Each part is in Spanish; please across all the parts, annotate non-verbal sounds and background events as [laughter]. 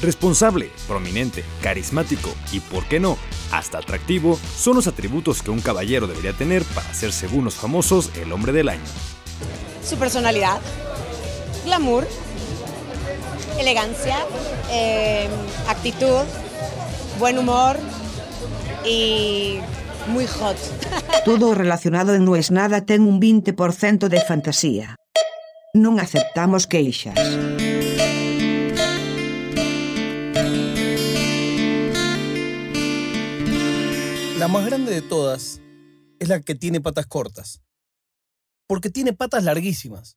Responsable, prominente, carismático y, por qué no, hasta atractivo son los atributos que un caballero debería tener para ser, según los famosos, el hombre del año. Su personalidad, glamour, elegancia, eh, actitud, buen humor y muy hot. [laughs] Todo relacionado en No es nada ten un 20% de fantasía. Non aceptamos queixas. La más grande de todas es la que tiene patas cortas. Porque tiene patas larguísimas.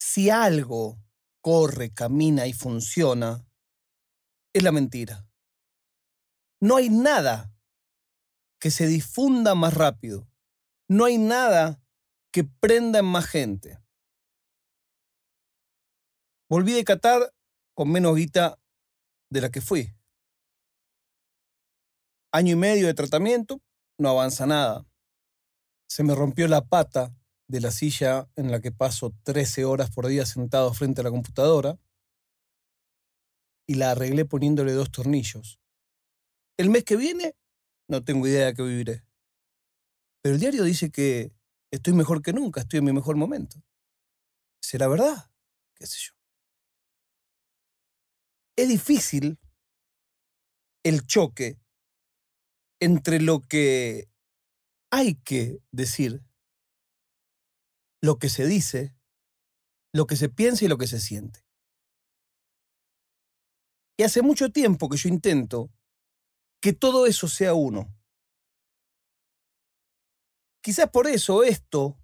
Si algo corre, camina y funciona, es la mentira. No hay nada que se difunda más rápido. No hay nada que prenda en más gente. Volví de Qatar con menos guita de la que fui. Año y medio de tratamiento, no avanza nada. Se me rompió la pata de la silla en la que paso 13 horas por día sentado frente a la computadora y la arreglé poniéndole dos tornillos. El mes que viene, no tengo idea de qué viviré. Pero el diario dice que estoy mejor que nunca, estoy en mi mejor momento. ¿Será verdad? ¿Qué sé yo? Es difícil el choque entre lo que hay que decir, lo que se dice, lo que se piensa y lo que se siente. Y hace mucho tiempo que yo intento que todo eso sea uno. Quizás por eso esto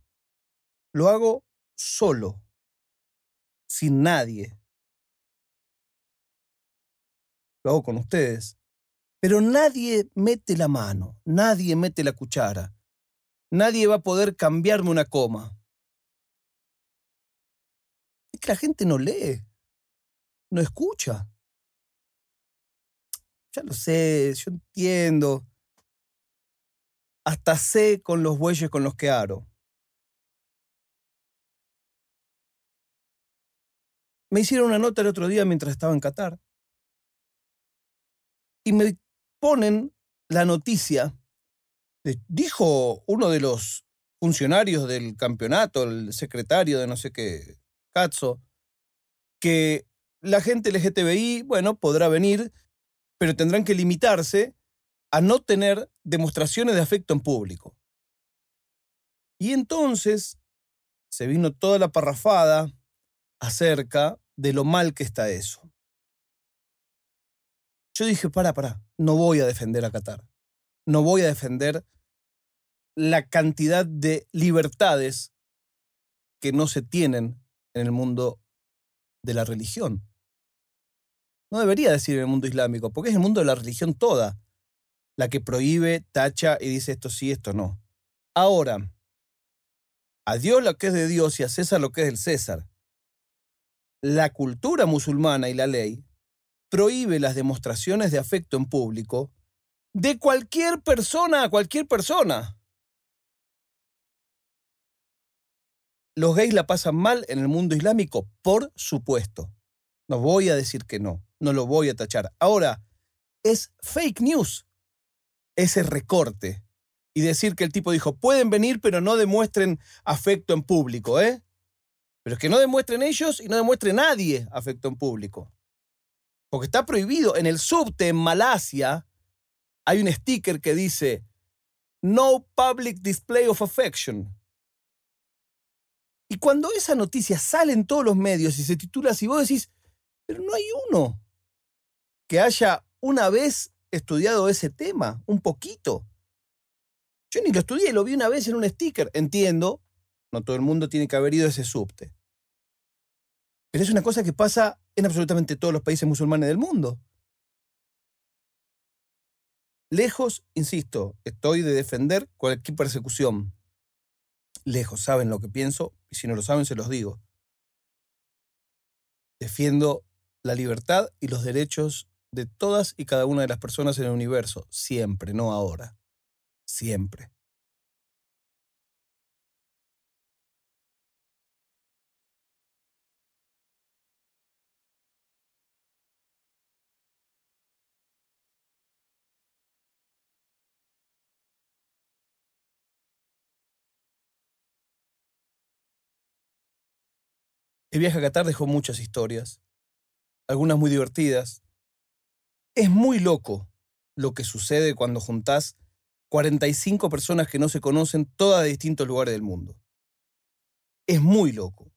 lo hago solo, sin nadie. Lo hago con ustedes. Pero nadie mete la mano, nadie mete la cuchara. Nadie va a poder cambiarme una coma. Es que la gente no lee, no escucha. Ya lo sé, yo entiendo. Hasta sé con los bueyes con los que aro. Me hicieron una nota el otro día mientras estaba en Qatar. Y me ponen la noticia, dijo uno de los funcionarios del campeonato, el secretario de no sé qué, Katzo, que la gente LGTBI, bueno, podrá venir, pero tendrán que limitarse a no tener demostraciones de afecto en público. Y entonces se vino toda la parrafada acerca de lo mal que está eso. Yo dije, para, para, no voy a defender a Qatar. No voy a defender la cantidad de libertades que no se tienen en el mundo de la religión. No debería decir en el mundo islámico, porque es el mundo de la religión toda la que prohíbe, tacha y dice esto sí, esto no. Ahora, a Dios lo que es de Dios y a César lo que es del César. La cultura musulmana y la ley prohíbe las demostraciones de afecto en público de cualquier persona a cualquier persona. ¿Los gays la pasan mal en el mundo islámico? Por supuesto. No voy a decir que no, no lo voy a tachar. Ahora, es fake news ese recorte y decir que el tipo dijo, pueden venir pero no demuestren afecto en público, ¿eh? Pero es que no demuestren ellos y no demuestre nadie afecto en público. Porque está prohibido. En el subte en Malasia hay un sticker que dice No public display of affection. Y cuando esa noticia sale en todos los medios y se titula así, vos decís, pero no hay uno que haya una vez estudiado ese tema, un poquito. Yo ni lo estudié, lo vi una vez en un sticker. Entiendo, no todo el mundo tiene que haber ido a ese subte. Pero es una cosa que pasa en absolutamente todos los países musulmanes del mundo. Lejos, insisto, estoy de defender cualquier persecución. Lejos, saben lo que pienso, y si no lo saben, se los digo. Defiendo la libertad y los derechos de todas y cada una de las personas en el universo, siempre, no ahora. Siempre. El viaje a Qatar dejó muchas historias, algunas muy divertidas. Es muy loco lo que sucede cuando juntás 45 personas que no se conocen, todas de distintos lugares del mundo. Es muy loco.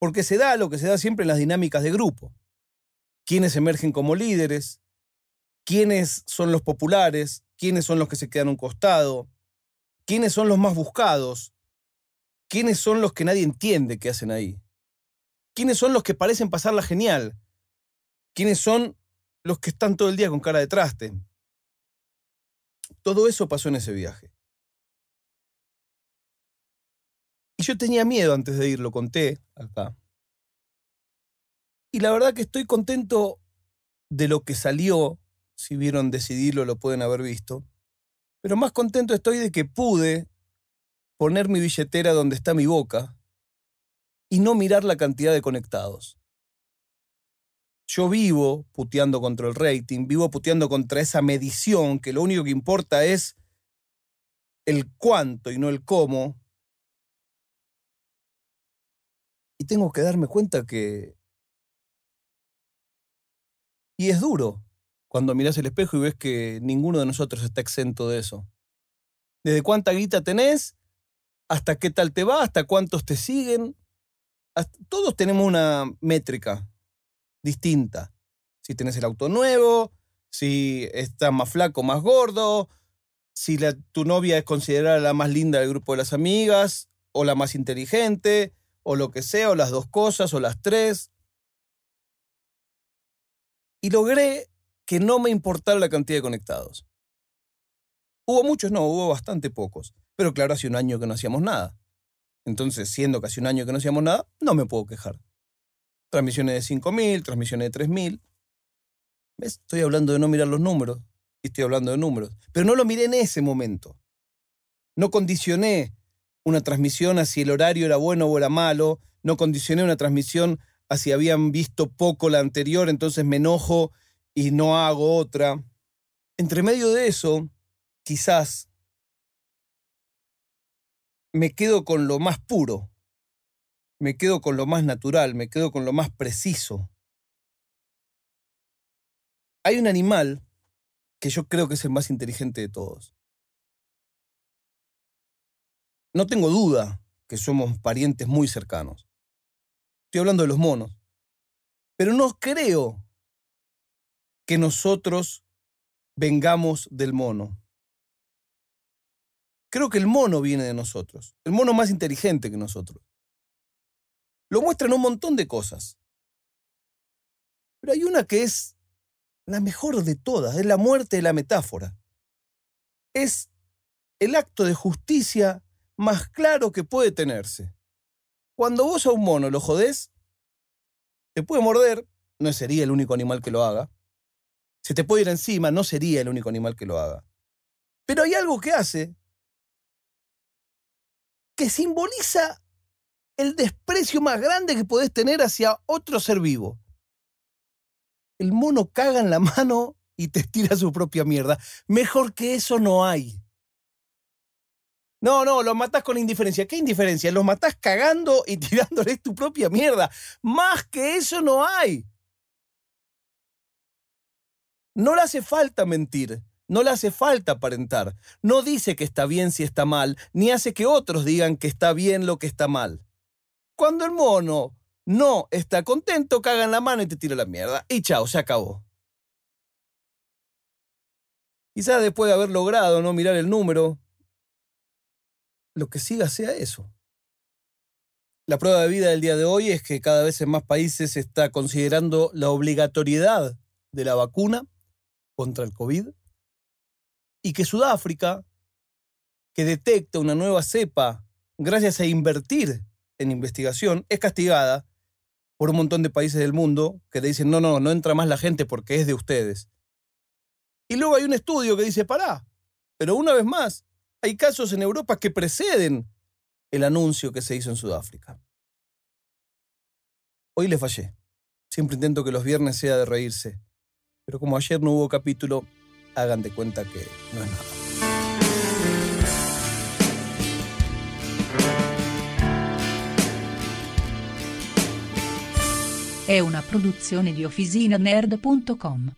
Porque se da lo que se da siempre en las dinámicas de grupo. Quiénes emergen como líderes, quiénes son los populares, quiénes son los que se quedan a un costado, quiénes son los más buscados, quiénes son los que nadie entiende que hacen ahí, quiénes son los que parecen pasarla genial, quiénes son los que están todo el día con cara de traste. Todo eso pasó en ese viaje. Y yo tenía miedo antes de ir, lo conté acá. Y la verdad que estoy contento de lo que salió. Si vieron decidirlo, lo pueden haber visto. Pero más contento estoy de que pude poner mi billetera donde está mi boca y no mirar la cantidad de conectados. Yo vivo puteando contra el rating, vivo puteando contra esa medición que lo único que importa es el cuánto y no el cómo. Y tengo que darme cuenta que... Y es duro cuando miras el espejo y ves que ninguno de nosotros está exento de eso. Desde cuánta guita tenés, hasta qué tal te va, hasta cuántos te siguen. Todos tenemos una métrica distinta. Si tenés el auto nuevo, si estás más flaco, más gordo, si tu novia es considerada la más linda del grupo de las amigas, o la más inteligente, o lo que sea, o las dos cosas, o las tres. Y logré que no me importara la cantidad de conectados. Hubo muchos, no, hubo bastante pocos. Pero claro, hace un año que no hacíamos nada. Entonces, siendo casi un año que no hacíamos nada, no me puedo quejar. Transmisiones de 5.000, transmisiones de 3.000. ¿Ves? Estoy hablando de no mirar los números. Y estoy hablando de números. Pero no lo miré en ese momento. No condicioné una transmisión a si el horario era bueno o era malo. No condicioné una transmisión a si habían visto poco la anterior, entonces me enojo y no hago otra. Entre medio de eso, quizás me quedo con lo más puro me quedo con lo más natural, me quedo con lo más preciso. Hay un animal que yo creo que es el más inteligente de todos. No tengo duda que somos parientes muy cercanos. Estoy hablando de los monos. Pero no creo que nosotros vengamos del mono. Creo que el mono viene de nosotros. El mono más inteligente que nosotros lo muestran un montón de cosas. Pero hay una que es la mejor de todas, es la muerte de la metáfora. Es el acto de justicia más claro que puede tenerse. Cuando vos a un mono lo jodés, te puede morder, no sería el único animal que lo haga. Se te puede ir encima, no sería el único animal que lo haga. Pero hay algo que hace que simboliza el desprecio más grande que podés tener hacia otro ser vivo. El mono caga en la mano y te estira su propia mierda. Mejor que eso no hay. No, no, los matás con indiferencia. ¿Qué indiferencia? Los matás cagando y [laughs] tirándoles tu propia mierda. Más que eso no hay. No le hace falta mentir, no le hace falta aparentar. No dice que está bien si está mal, ni hace que otros digan que está bien lo que está mal. Cuando el mono no está contento, caga en la mano y te tira la mierda. Y chao, se acabó. Quizás después de haber logrado no mirar el número, lo que siga sea eso. La prueba de vida del día de hoy es que cada vez en más países se está considerando la obligatoriedad de la vacuna contra el COVID y que Sudáfrica, que detecta una nueva cepa gracias a invertir en investigación es castigada por un montón de países del mundo que te dicen, no, no, no entra más la gente porque es de ustedes. Y luego hay un estudio que dice, pará, pero una vez más, hay casos en Europa que preceden el anuncio que se hizo en Sudáfrica. Hoy le fallé. Siempre intento que los viernes sea de reírse. Pero como ayer no hubo capítulo, hagan de cuenta que no es nada. è una produzione di OfficinaNerd.com.